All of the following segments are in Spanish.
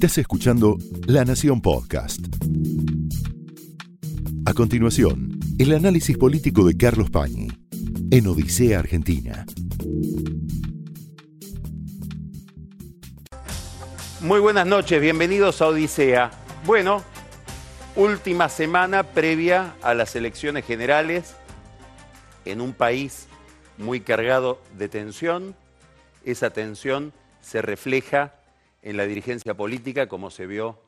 Estás escuchando La Nación Podcast. A continuación, el análisis político de Carlos Pañi en Odisea Argentina. Muy buenas noches, bienvenidos a Odisea. Bueno, última semana previa a las elecciones generales en un país muy cargado de tensión. Esa tensión se refleja en la dirigencia política, como se vio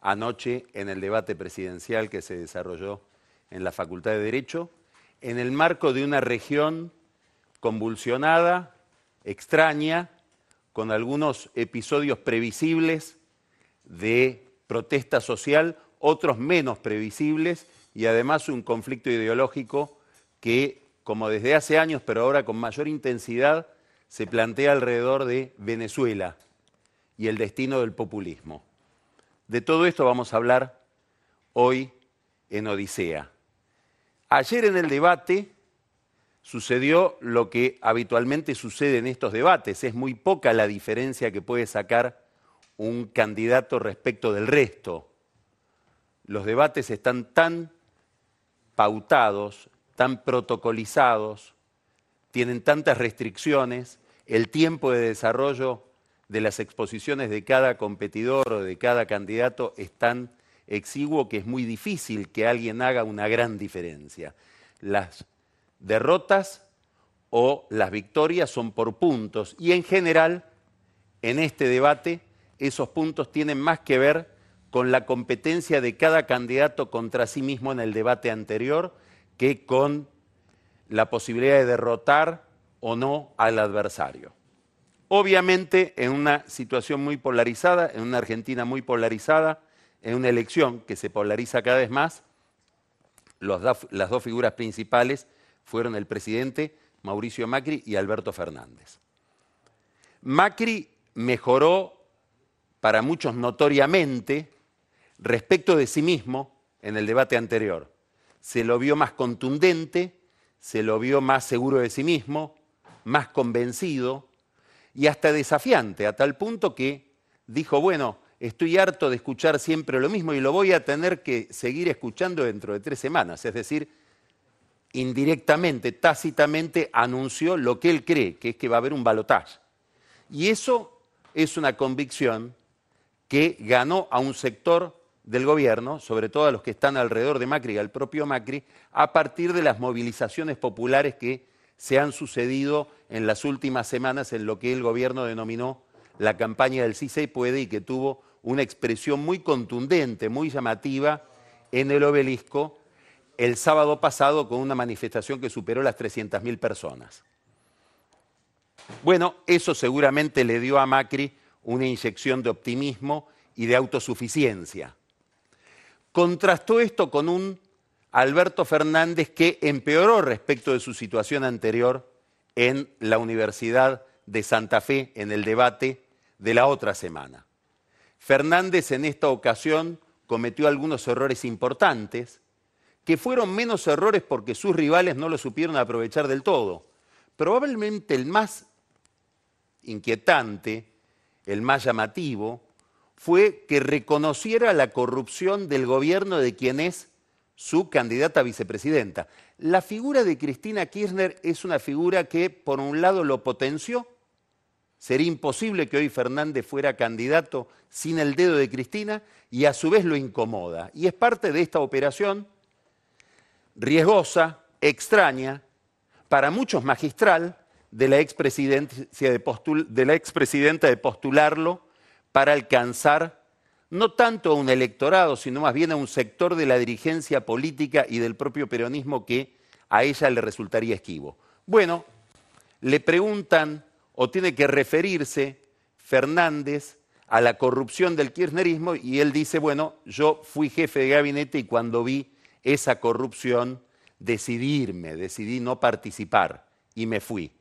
anoche en el debate presidencial que se desarrolló en la Facultad de Derecho, en el marco de una región convulsionada, extraña, con algunos episodios previsibles de protesta social, otros menos previsibles, y además un conflicto ideológico que, como desde hace años, pero ahora con mayor intensidad, se plantea alrededor de Venezuela y el destino del populismo. De todo esto vamos a hablar hoy en Odisea. Ayer en el debate sucedió lo que habitualmente sucede en estos debates. Es muy poca la diferencia que puede sacar un candidato respecto del resto. Los debates están tan pautados, tan protocolizados, tienen tantas restricciones, el tiempo de desarrollo de las exposiciones de cada competidor o de cada candidato es tan exiguo que es muy difícil que alguien haga una gran diferencia. Las derrotas o las victorias son por puntos y en general en este debate esos puntos tienen más que ver con la competencia de cada candidato contra sí mismo en el debate anterior que con la posibilidad de derrotar o no al adversario. Obviamente, en una situación muy polarizada, en una Argentina muy polarizada, en una elección que se polariza cada vez más, las dos figuras principales fueron el presidente Mauricio Macri y Alberto Fernández. Macri mejoró para muchos notoriamente respecto de sí mismo en el debate anterior. Se lo vio más contundente, se lo vio más seguro de sí mismo, más convencido, y hasta desafiante, a tal punto que dijo, bueno, estoy harto de escuchar siempre lo mismo y lo voy a tener que seguir escuchando dentro de tres semanas. Es decir, indirectamente, tácitamente anunció lo que él cree, que es que va a haber un balotaje. Y eso es una convicción que ganó a un sector del gobierno, sobre todo a los que están alrededor de Macri y al propio Macri, a partir de las movilizaciones populares que se han sucedido en las últimas semanas en lo que el gobierno denominó la campaña del sí se puede y que tuvo una expresión muy contundente, muy llamativa en el obelisco el sábado pasado con una manifestación que superó las 300.000 personas. Bueno, eso seguramente le dio a Macri una inyección de optimismo y de autosuficiencia. Contrastó esto con un Alberto Fernández que empeoró respecto de su situación anterior en la Universidad de Santa Fe en el debate de la otra semana. Fernández en esta ocasión cometió algunos errores importantes, que fueron menos errores porque sus rivales no lo supieron aprovechar del todo. Probablemente el más inquietante, el más llamativo, fue que reconociera la corrupción del gobierno de quien es su candidata a vicepresidenta. La figura de Cristina Kirchner es una figura que, por un lado, lo potenció. Sería imposible que hoy Fernández fuera candidato sin el dedo de Cristina y a su vez lo incomoda. Y es parte de esta operación riesgosa, extraña, para muchos magistral de la expresidenta de, de postularlo para alcanzar no tanto a un electorado, sino más bien a un sector de la dirigencia política y del propio peronismo que a ella le resultaría esquivo. Bueno, le preguntan o tiene que referirse Fernández a la corrupción del kirchnerismo y él dice, bueno, yo fui jefe de gabinete y cuando vi esa corrupción decidí irme, decidí no participar y me fui.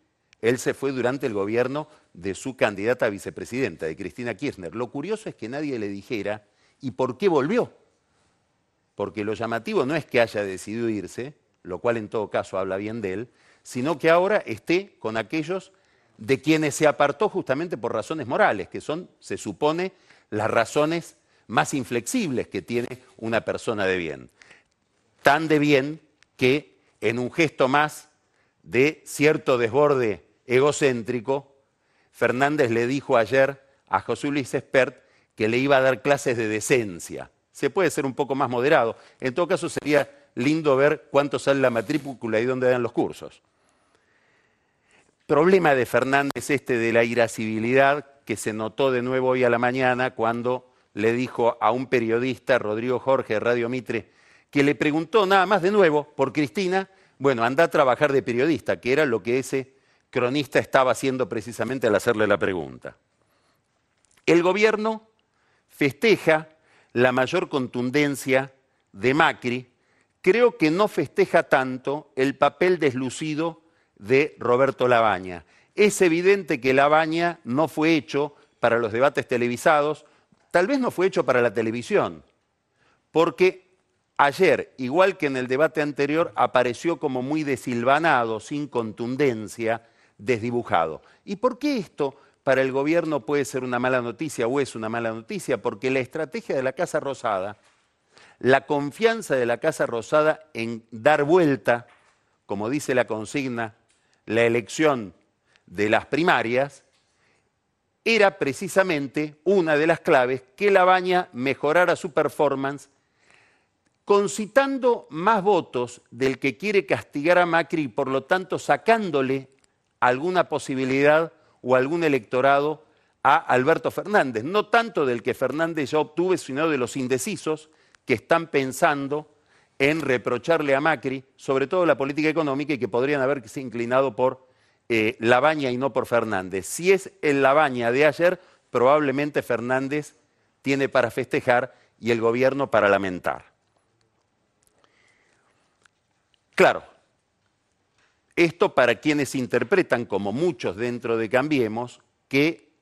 Él se fue durante el gobierno de su candidata a vicepresidenta, de Cristina Kirchner. Lo curioso es que nadie le dijera, ¿y por qué volvió? Porque lo llamativo no es que haya decidido irse, lo cual en todo caso habla bien de él, sino que ahora esté con aquellos de quienes se apartó justamente por razones morales, que son, se supone, las razones más inflexibles que tiene una persona de bien. Tan de bien que en un gesto más de cierto desborde egocéntrico, Fernández le dijo ayer a José Luis Espert que le iba a dar clases de decencia. Se puede ser un poco más moderado. En todo caso, sería lindo ver cuánto sale la matrícula y dónde dan los cursos. Problema de Fernández este de la irascibilidad que se notó de nuevo hoy a la mañana cuando le dijo a un periodista, Rodrigo Jorge Radio Mitre, que le preguntó nada más de nuevo por Cristina, bueno, anda a trabajar de periodista, que era lo que ese cronista estaba haciendo precisamente al hacerle la pregunta. El gobierno festeja la mayor contundencia de Macri, creo que no festeja tanto el papel deslucido de Roberto Labaña. Es evidente que Labaña no fue hecho para los debates televisados, tal vez no fue hecho para la televisión, porque ayer, igual que en el debate anterior, apareció como muy desilvanado, sin contundencia, desdibujado. ¿Y por qué esto para el gobierno puede ser una mala noticia o es una mala noticia? Porque la estrategia de la Casa Rosada, la confianza de la Casa Rosada en dar vuelta, como dice la consigna la elección de las primarias, era precisamente una de las claves que la baña mejorara su performance, concitando más votos del que quiere castigar a Macri y por lo tanto sacándole alguna posibilidad o algún electorado a Alberto Fernández. No tanto del que Fernández ya obtuvo, sino de los indecisos que están pensando en reprocharle a Macri, sobre todo la política económica, y que podrían haberse inclinado por eh, Labaña y no por Fernández. Si es el Labaña de ayer, probablemente Fernández tiene para festejar y el gobierno para lamentar. Claro, esto para quienes interpretan, como muchos dentro de Cambiemos, que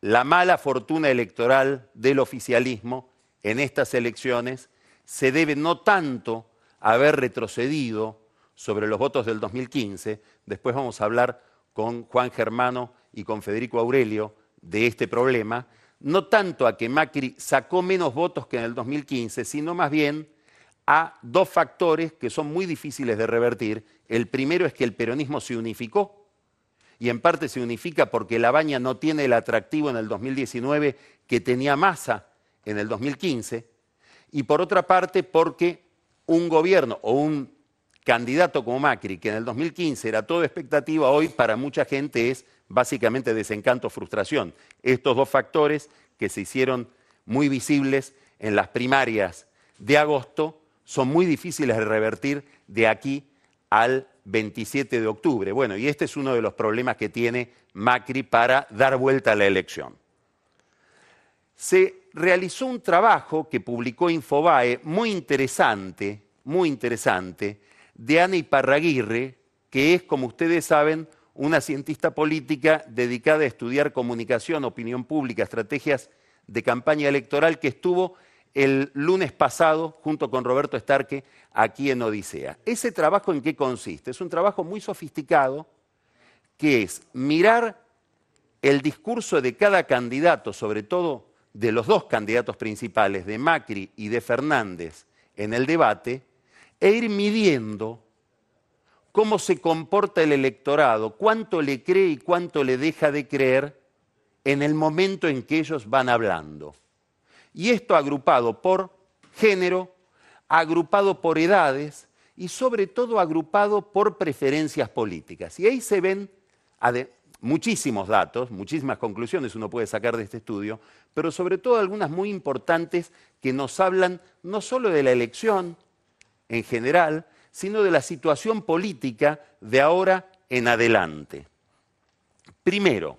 la mala fortuna electoral del oficialismo en estas elecciones se debe no tanto a haber retrocedido sobre los votos del 2015, después vamos a hablar con Juan Germano y con Federico Aurelio de este problema, no tanto a que Macri sacó menos votos que en el 2015, sino más bien a dos factores que son muy difíciles de revertir. El primero es que el peronismo se unificó, y en parte se unifica porque la baña no tiene el atractivo en el 2019 que tenía masa en el 2015, y por otra parte porque un gobierno o un candidato como Macri, que en el 2015 era todo expectativa, hoy para mucha gente es básicamente desencanto, frustración. Estos dos factores que se hicieron muy visibles en las primarias de agosto son muy difíciles de revertir de aquí al 27 de octubre. Bueno, y este es uno de los problemas que tiene Macri para dar vuelta a la elección. Se realizó un trabajo que publicó Infobae muy interesante, muy interesante, de Ana Iparraguirre, que es, como ustedes saben, una cientista política dedicada a estudiar comunicación, opinión pública, estrategias de campaña electoral, que estuvo el lunes pasado junto con Roberto Starque aquí en Odisea. ¿Ese trabajo en qué consiste? Es un trabajo muy sofisticado que es mirar el discurso de cada candidato, sobre todo de los dos candidatos principales, de Macri y de Fernández, en el debate, e ir midiendo cómo se comporta el electorado, cuánto le cree y cuánto le deja de creer en el momento en que ellos van hablando. Y esto agrupado por género, agrupado por edades y sobre todo agrupado por preferencias políticas. Y ahí se ven, muchísimos datos, muchísimas conclusiones uno puede sacar de este estudio, pero sobre todo algunas muy importantes que nos hablan no solo de la elección en general, sino de la situación política de ahora en adelante. Primero,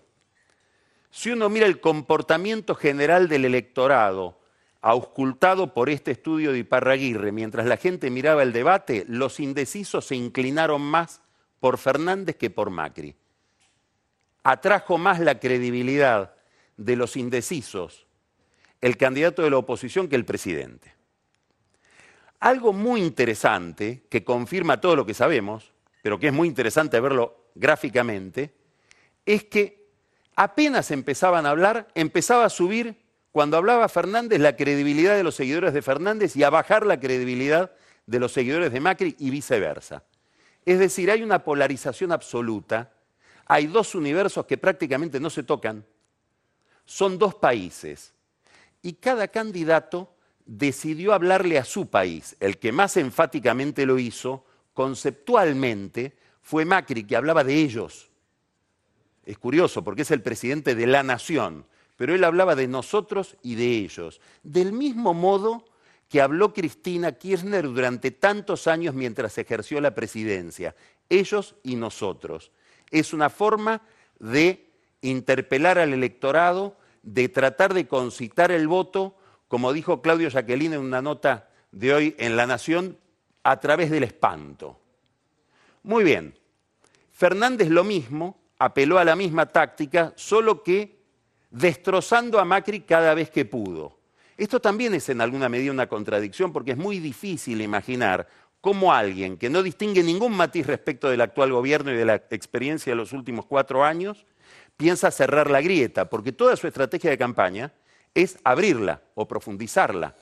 si uno mira el comportamiento general del electorado, auscultado por este estudio de Iparraguirre, mientras la gente miraba el debate, los indecisos se inclinaron más por Fernández que por Macri atrajo más la credibilidad de los indecisos el candidato de la oposición que el presidente. Algo muy interesante, que confirma todo lo que sabemos, pero que es muy interesante verlo gráficamente, es que apenas empezaban a hablar, empezaba a subir, cuando hablaba Fernández, la credibilidad de los seguidores de Fernández y a bajar la credibilidad de los seguidores de Macri y viceversa. Es decir, hay una polarización absoluta, hay dos universos que prácticamente no se tocan, son dos países, y cada candidato decidió hablarle a su país. El que más enfáticamente lo hizo, conceptualmente, fue Macri, que hablaba de ellos. Es curioso porque es el presidente de la nación, pero él hablaba de nosotros y de ellos. Del mismo modo que habló Cristina Kirchner durante tantos años mientras ejerció la presidencia. Ellos y nosotros. Es una forma de interpelar al electorado, de tratar de concitar el voto, como dijo Claudio Jacqueline en una nota de hoy en La Nación, a través del espanto. Muy bien, Fernández lo mismo, apeló a la misma táctica, solo que destrozando a Macri cada vez que pudo. Esto también es en alguna medida una contradicción porque es muy difícil imaginar cómo alguien que no distingue ningún matiz respecto del actual gobierno y de la experiencia de los últimos cuatro años, piensa cerrar la grieta, porque toda su estrategia de campaña es abrirla o profundizarla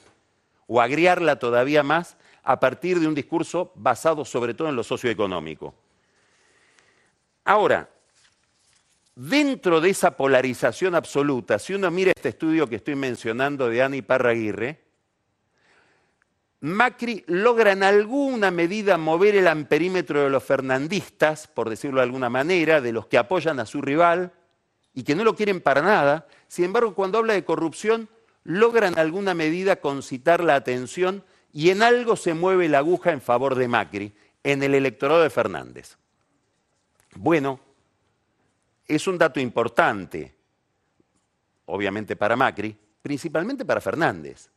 o agriarla todavía más a partir de un discurso basado sobre todo en lo socioeconómico. Ahora, dentro de esa polarización absoluta, si uno mira este estudio que estoy mencionando de Ani Parraguirre, Macri logra en alguna medida mover el amperímetro de los fernandistas, por decirlo de alguna manera, de los que apoyan a su rival y que no lo quieren para nada. Sin embargo, cuando habla de corrupción, logra en alguna medida concitar la atención y en algo se mueve la aguja en favor de Macri, en el electorado de Fernández. Bueno, es un dato importante, obviamente para Macri, principalmente para Fernández.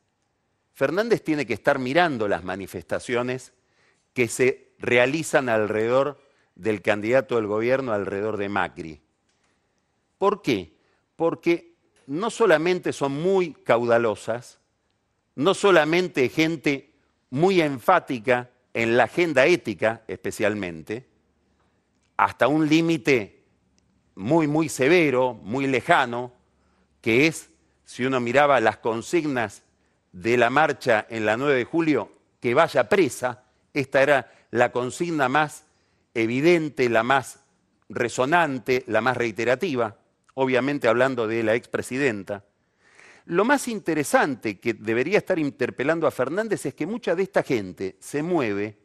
Fernández tiene que estar mirando las manifestaciones que se realizan alrededor del candidato del gobierno, alrededor de Macri. ¿Por qué? Porque no solamente son muy caudalosas, no solamente gente muy enfática en la agenda ética especialmente, hasta un límite muy, muy severo, muy lejano, que es, si uno miraba las consignas de la marcha en la 9 de julio, que vaya presa, esta era la consigna más evidente, la más resonante, la más reiterativa, obviamente hablando de la expresidenta. Lo más interesante que debería estar interpelando a Fernández es que mucha de esta gente se mueve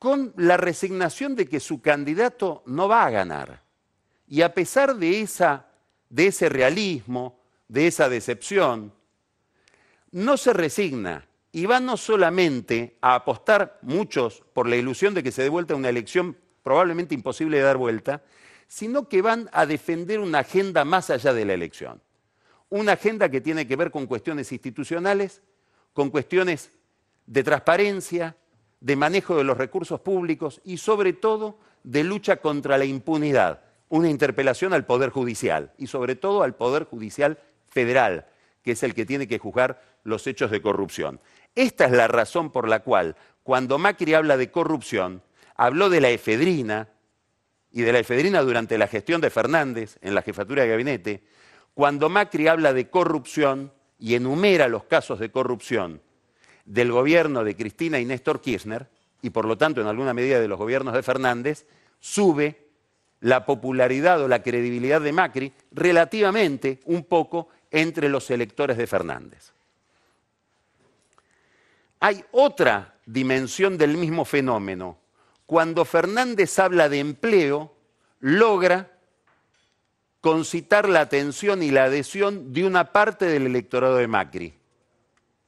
con la resignación de que su candidato no va a ganar. Y a pesar de, esa, de ese realismo, de esa decepción, no se resigna y va no solamente a apostar muchos por la ilusión de que se dé vuelta una elección probablemente imposible de dar vuelta, sino que van a defender una agenda más allá de la elección una agenda que tiene que ver con cuestiones institucionales, con cuestiones de transparencia, de manejo de los recursos públicos y sobre todo de lucha contra la impunidad. Una interpelación al Poder Judicial y sobre todo al Poder Judicial Federal, que es el que tiene que juzgar los hechos de corrupción. Esta es la razón por la cual cuando Macri habla de corrupción, habló de la efedrina y de la efedrina durante la gestión de Fernández en la jefatura de gabinete, cuando Macri habla de corrupción y enumera los casos de corrupción del gobierno de Cristina y Néstor Kirchner, y por lo tanto en alguna medida de los gobiernos de Fernández, sube la popularidad o la credibilidad de Macri relativamente un poco entre los electores de Fernández. Hay otra dimensión del mismo fenómeno. Cuando Fernández habla de empleo, logra concitar la atención y la adhesión de una parte del electorado de Macri.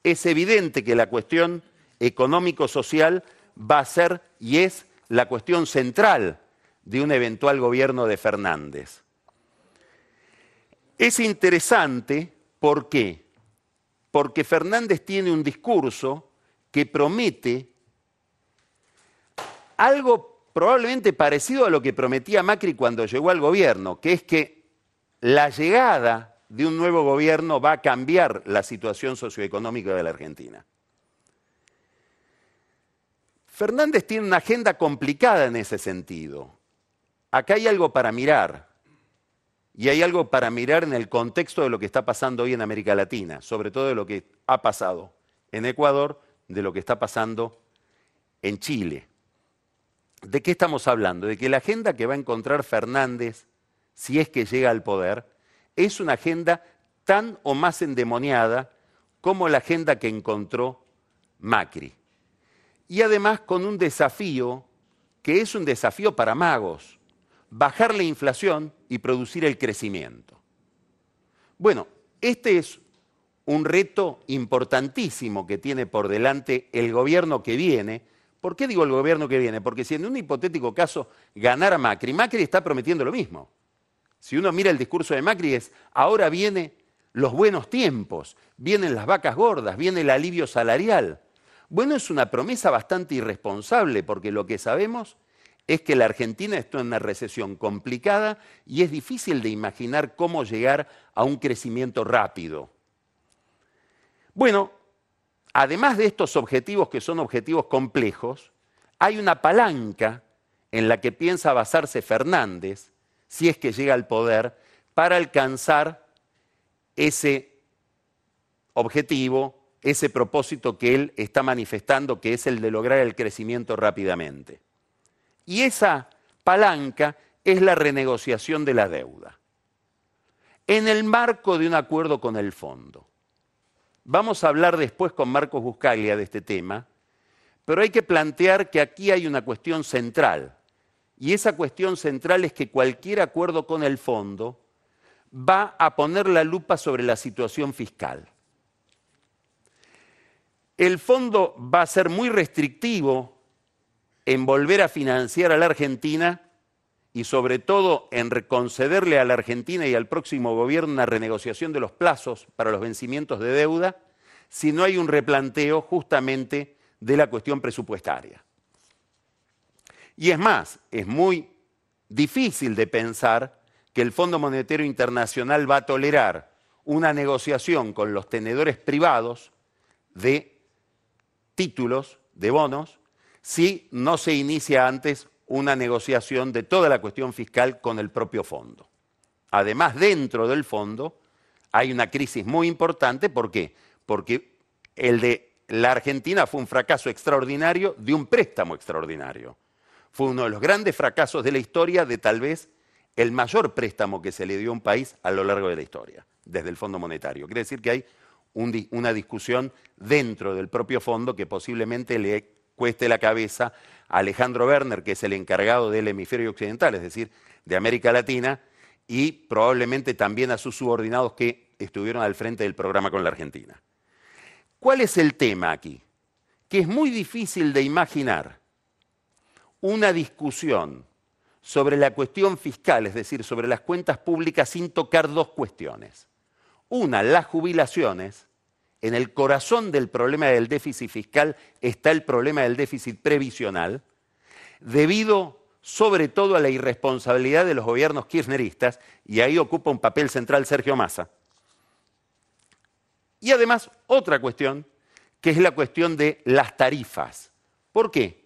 Es evidente que la cuestión económico-social va a ser y es la cuestión central de un eventual gobierno de Fernández. Es interesante, ¿por qué? Porque Fernández tiene un discurso que promete algo probablemente parecido a lo que prometía Macri cuando llegó al gobierno, que es que la llegada de un nuevo gobierno va a cambiar la situación socioeconómica de la Argentina. Fernández tiene una agenda complicada en ese sentido. acá hay algo para mirar. Y hay algo para mirar en el contexto de lo que está pasando hoy en América Latina, sobre todo de lo que ha pasado en Ecuador, de lo que está pasando en Chile. ¿De qué estamos hablando? De que la agenda que va a encontrar Fernández, si es que llega al poder, es una agenda tan o más endemoniada como la agenda que encontró Macri. Y además con un desafío que es un desafío para magos, bajar la inflación y producir el crecimiento. Bueno, este es un reto importantísimo que tiene por delante el gobierno que viene. ¿Por qué digo el gobierno que viene? Porque si en un hipotético caso ganara Macri, Macri está prometiendo lo mismo. Si uno mira el discurso de Macri es, ahora vienen los buenos tiempos, vienen las vacas gordas, viene el alivio salarial. Bueno, es una promesa bastante irresponsable porque lo que sabemos es que la Argentina está en una recesión complicada y es difícil de imaginar cómo llegar a un crecimiento rápido. Bueno, además de estos objetivos que son objetivos complejos, hay una palanca en la que piensa basarse Fernández, si es que llega al poder, para alcanzar ese objetivo ese propósito que él está manifestando, que es el de lograr el crecimiento rápidamente. Y esa palanca es la renegociación de la deuda, en el marco de un acuerdo con el fondo. Vamos a hablar después con Marcos Buscaglia de este tema, pero hay que plantear que aquí hay una cuestión central, y esa cuestión central es que cualquier acuerdo con el fondo va a poner la lupa sobre la situación fiscal. El fondo va a ser muy restrictivo en volver a financiar a la Argentina y sobre todo en concederle a la Argentina y al próximo gobierno una renegociación de los plazos para los vencimientos de deuda si no hay un replanteo justamente de la cuestión presupuestaria. Y es más, es muy difícil de pensar que el Fondo Monetario Internacional va a tolerar una negociación con los tenedores privados de títulos de bonos si no se inicia antes una negociación de toda la cuestión fiscal con el propio fondo. Además, dentro del fondo hay una crisis muy importante. ¿Por qué? Porque el de la Argentina fue un fracaso extraordinario de un préstamo extraordinario. Fue uno de los grandes fracasos de la historia de tal vez el mayor préstamo que se le dio a un país a lo largo de la historia, desde el Fondo Monetario. Quiere decir que hay una discusión dentro del propio fondo que posiblemente le cueste la cabeza a Alejandro Werner, que es el encargado del hemisferio occidental, es decir, de América Latina, y probablemente también a sus subordinados que estuvieron al frente del programa con la Argentina. ¿Cuál es el tema aquí? Que es muy difícil de imaginar una discusión sobre la cuestión fiscal, es decir, sobre las cuentas públicas, sin tocar dos cuestiones. Una, las jubilaciones. En el corazón del problema del déficit fiscal está el problema del déficit previsional, debido sobre todo a la irresponsabilidad de los gobiernos kirchneristas, y ahí ocupa un papel central Sergio Massa. Y además, otra cuestión, que es la cuestión de las tarifas. ¿Por qué?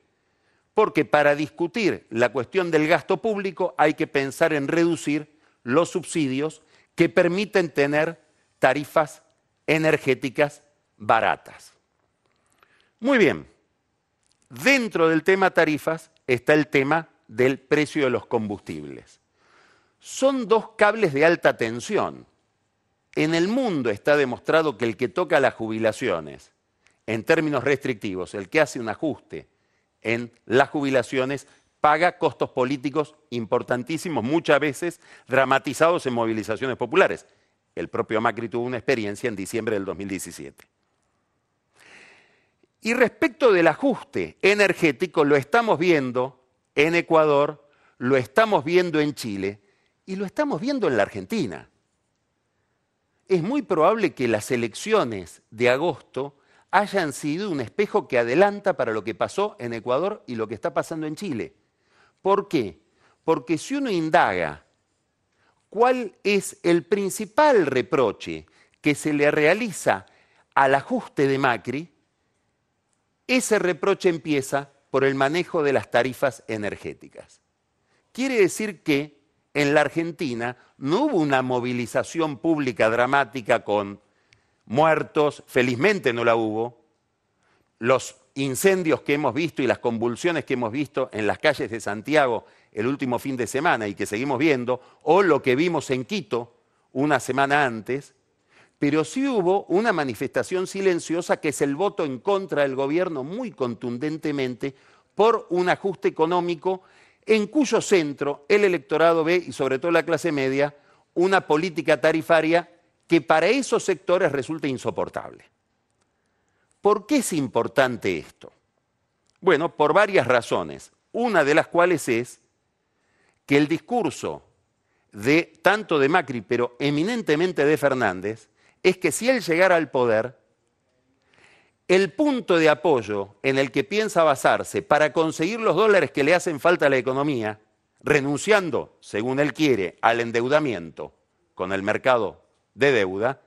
Porque para discutir la cuestión del gasto público hay que pensar en reducir los subsidios que permiten tener tarifas energéticas baratas. Muy bien, dentro del tema tarifas está el tema del precio de los combustibles. Son dos cables de alta tensión. En el mundo está demostrado que el que toca las jubilaciones, en términos restrictivos, el que hace un ajuste en las jubilaciones, paga costos políticos importantísimos, muchas veces dramatizados en movilizaciones populares. El propio Macri tuvo una experiencia en diciembre del 2017. Y respecto del ajuste energético, lo estamos viendo en Ecuador, lo estamos viendo en Chile y lo estamos viendo en la Argentina. Es muy probable que las elecciones de agosto hayan sido un espejo que adelanta para lo que pasó en Ecuador y lo que está pasando en Chile. ¿Por qué? Porque si uno indaga cuál es el principal reproche que se le realiza al ajuste de Macri, ese reproche empieza por el manejo de las tarifas energéticas, quiere decir que en la Argentina no hubo una movilización pública dramática con muertos, felizmente no la hubo. Los incendios que hemos visto y las convulsiones que hemos visto en las calles de Santiago el último fin de semana y que seguimos viendo, o lo que vimos en Quito una semana antes, pero sí hubo una manifestación silenciosa que es el voto en contra del gobierno muy contundentemente por un ajuste económico en cuyo centro el electorado ve, y sobre todo la clase media, una política tarifaria que para esos sectores resulta insoportable. ¿Por qué es importante esto? Bueno, por varias razones, una de las cuales es que el discurso de tanto de Macri, pero eminentemente de Fernández, es que si él llegara al poder, el punto de apoyo en el que piensa basarse para conseguir los dólares que le hacen falta a la economía, renunciando, según él quiere, al endeudamiento con el mercado de deuda,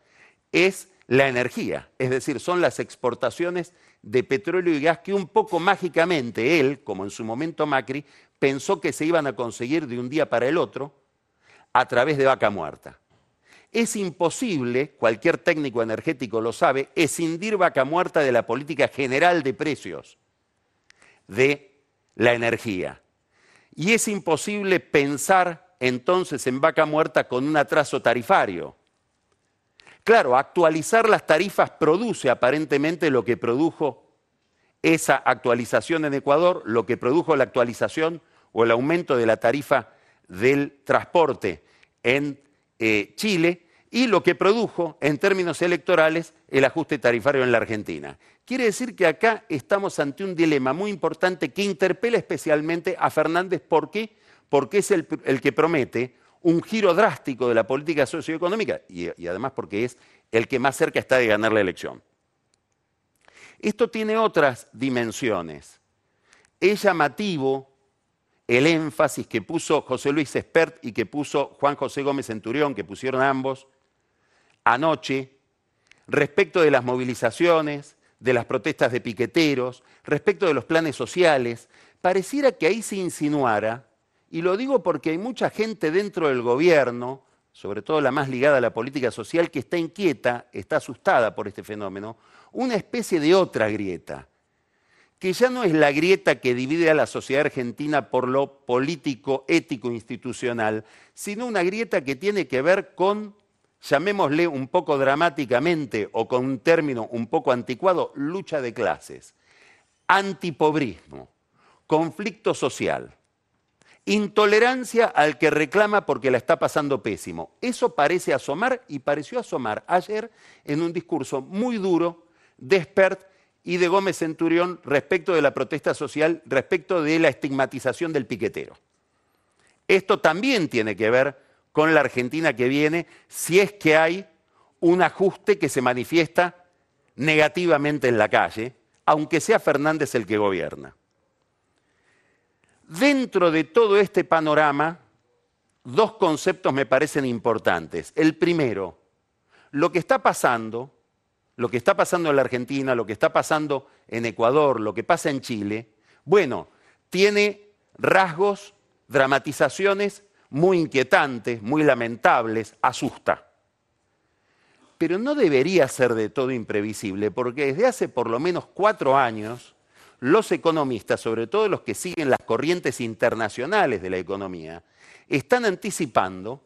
es la energía, es decir, son las exportaciones de petróleo y gas que un poco mágicamente él, como en su momento Macri, pensó que se iban a conseguir de un día para el otro a través de vaca muerta. Es imposible, cualquier técnico energético lo sabe, escindir vaca muerta de la política general de precios de la energía. Y es imposible pensar entonces en vaca muerta con un atraso tarifario. Claro, actualizar las tarifas produce aparentemente lo que produjo esa actualización en Ecuador, lo que produjo la actualización o el aumento de la tarifa del transporte en eh, Chile y lo que produjo en términos electorales el ajuste tarifario en la Argentina. Quiere decir que acá estamos ante un dilema muy importante que interpela especialmente a Fernández. ¿Por qué? Porque es el, que promete un giro drástico de la política socioeconómica y, además porque es el que más cerca está de ganar la elección. Esto tiene otras dimensiones. Es llamativo el énfasis que puso José Luis Espert y que puso Juan José Gómez Centurión, que pusieron ambos anoche, respecto de las movilizaciones, de las protestas de piqueteros, respecto de los planes sociales, pareciera que ahí se insinuara, y lo digo porque hay mucha gente dentro del gobierno, sobre todo la más ligada a la política social, que está inquieta, está asustada por este fenómeno, una especie de otra grieta, que ya no es la grieta que divide a la sociedad argentina por lo político, ético, institucional, sino una grieta que tiene que ver con, llamémosle un poco dramáticamente o con un término un poco anticuado, lucha de clases, antipobrismo, conflicto social, intolerancia al que reclama porque la está pasando pésimo. Eso parece asomar y pareció asomar ayer en un discurso muy duro de Spert y de Gómez Centurión respecto de la protesta social, respecto de la estigmatización del piquetero. Esto también tiene que ver con la Argentina que viene, si es que hay un ajuste que se manifiesta negativamente en la calle, aunque sea Fernández el que gobierna. Dentro de todo este panorama, dos conceptos me parecen importantes. El primero, lo que está pasando lo que está pasando en la Argentina, lo que está pasando en Ecuador, lo que pasa en Chile, bueno, tiene rasgos, dramatizaciones muy inquietantes, muy lamentables, asusta. Pero no debería ser de todo imprevisible, porque desde hace por lo menos cuatro años, los economistas, sobre todo los que siguen las corrientes internacionales de la economía, están anticipando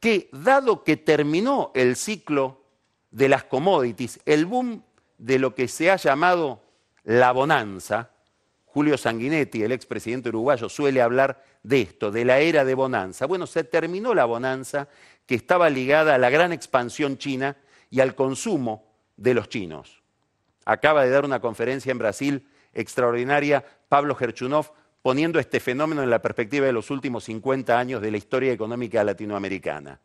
que, dado que terminó el ciclo de las commodities, el boom de lo que se ha llamado la bonanza, Julio Sanguinetti, el expresidente uruguayo, suele hablar de esto, de la era de bonanza. Bueno, se terminó la bonanza que estaba ligada a la gran expansión china y al consumo de los chinos. Acaba de dar una conferencia en Brasil extraordinaria Pablo Gerchunov poniendo este fenómeno en la perspectiva de los últimos 50 años de la historia económica latinoamericana.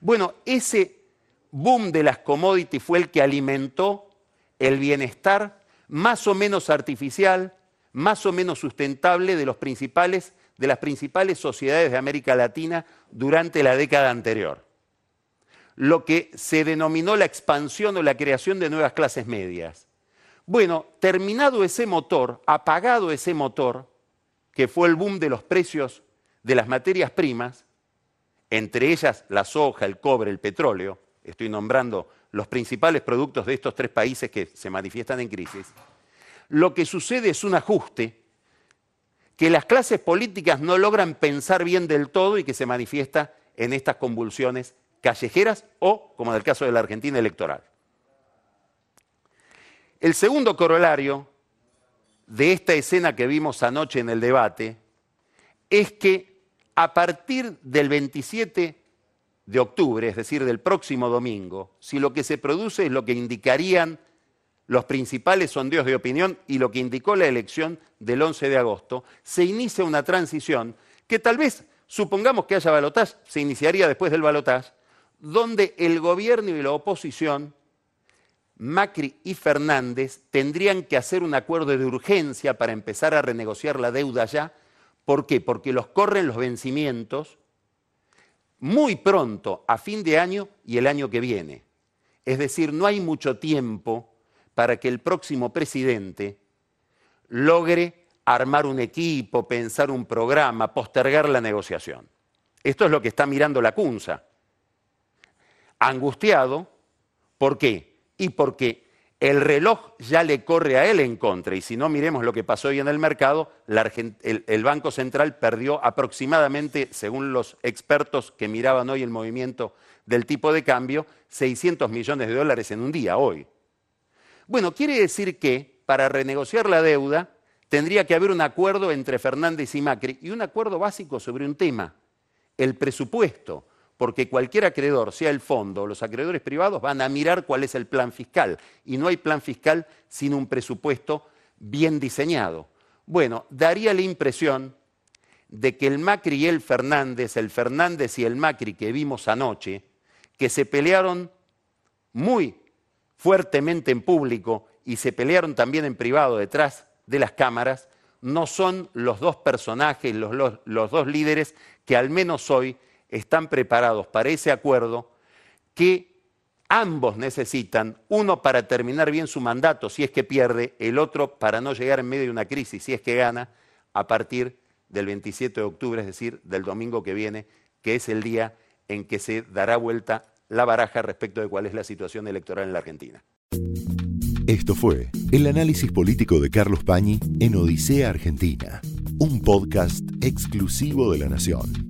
Bueno, ese boom de las commodities fue el que alimentó el bienestar más o menos artificial, más o menos sustentable de, las principales sociedades de América Latina durante la década anterior. Lo que se denominó la expansión o la creación de nuevas clases medias. Bueno, terminado ese motor, apagado ese motor, que fue el boom de los precios de las materias primas, entre ellas la soja, el cobre, el petróleo, estoy nombrando los principales productos de estos tres países que se manifiestan en crisis, lo que sucede es un ajuste que las clases políticas no logran pensar bien del todo y que se manifiesta en estas convulsiones callejeras o, como en el caso de la Argentina, electoral. El segundo corolario de esta escena que vimos anoche en el debate es que a partir del 27 de octubre, es decir, del próximo domingo, si lo que se produce es lo que indicarían los principales sondeos de opinión y lo que indicó la elección del 11 de agosto, se inicia una transición que tal vez, supongamos que haya balotaje, se iniciaría después del balotaje, donde el gobierno y la oposición, Macri y Fernández, tendrían que hacer un acuerdo de urgencia para empezar a renegociar la deuda ya. ¿Por qué? Porque los corren los vencimientos muy pronto, a fin de año y el año que viene. Es decir, no hay mucho tiempo para que el próximo presidente logre armar un equipo, pensar un programa, postergar la negociación. Esto es lo que está mirando la CUNSA. Angustiado, ¿por qué? Y porque el reloj ya le corre a él en contra. Y si no, miremos lo que pasó hoy en el mercado, el, Banco Central perdió aproximadamente, según los expertos que miraban hoy el movimiento del tipo de cambio, 600 millones de dólares en un día, hoy. Bueno, quiere decir que para renegociar la deuda tendría que haber un acuerdo entre Fernández y Macri y un acuerdo básico sobre un tema, el presupuesto, porque cualquier acreedor, sea el fondo o los acreedores privados, van a mirar cuál es el plan fiscal y no hay plan fiscal sin un presupuesto bien diseñado. Bueno, daría la impresión de que el Macri y el Fernández, el Fernández y el Macri que vimos anoche, que se pelearon muy fuertemente en público y se pelearon también en privado detrás de las cámaras, no son los dos personajes, los, dos líderes que al menos hoy están preparados para ese acuerdo que ambos necesitan, uno para terminar bien su mandato si es que pierde, el otro para no llegar en medio de una crisis si es que gana, a partir del 27 de octubre, es decir, del domingo que viene, que es el día en que se dará vuelta la baraja respecto de cuál es la situación electoral en la Argentina. Esto fue el análisis político de Carlos Pañi en Odisea Argentina, un podcast exclusivo de La Nación.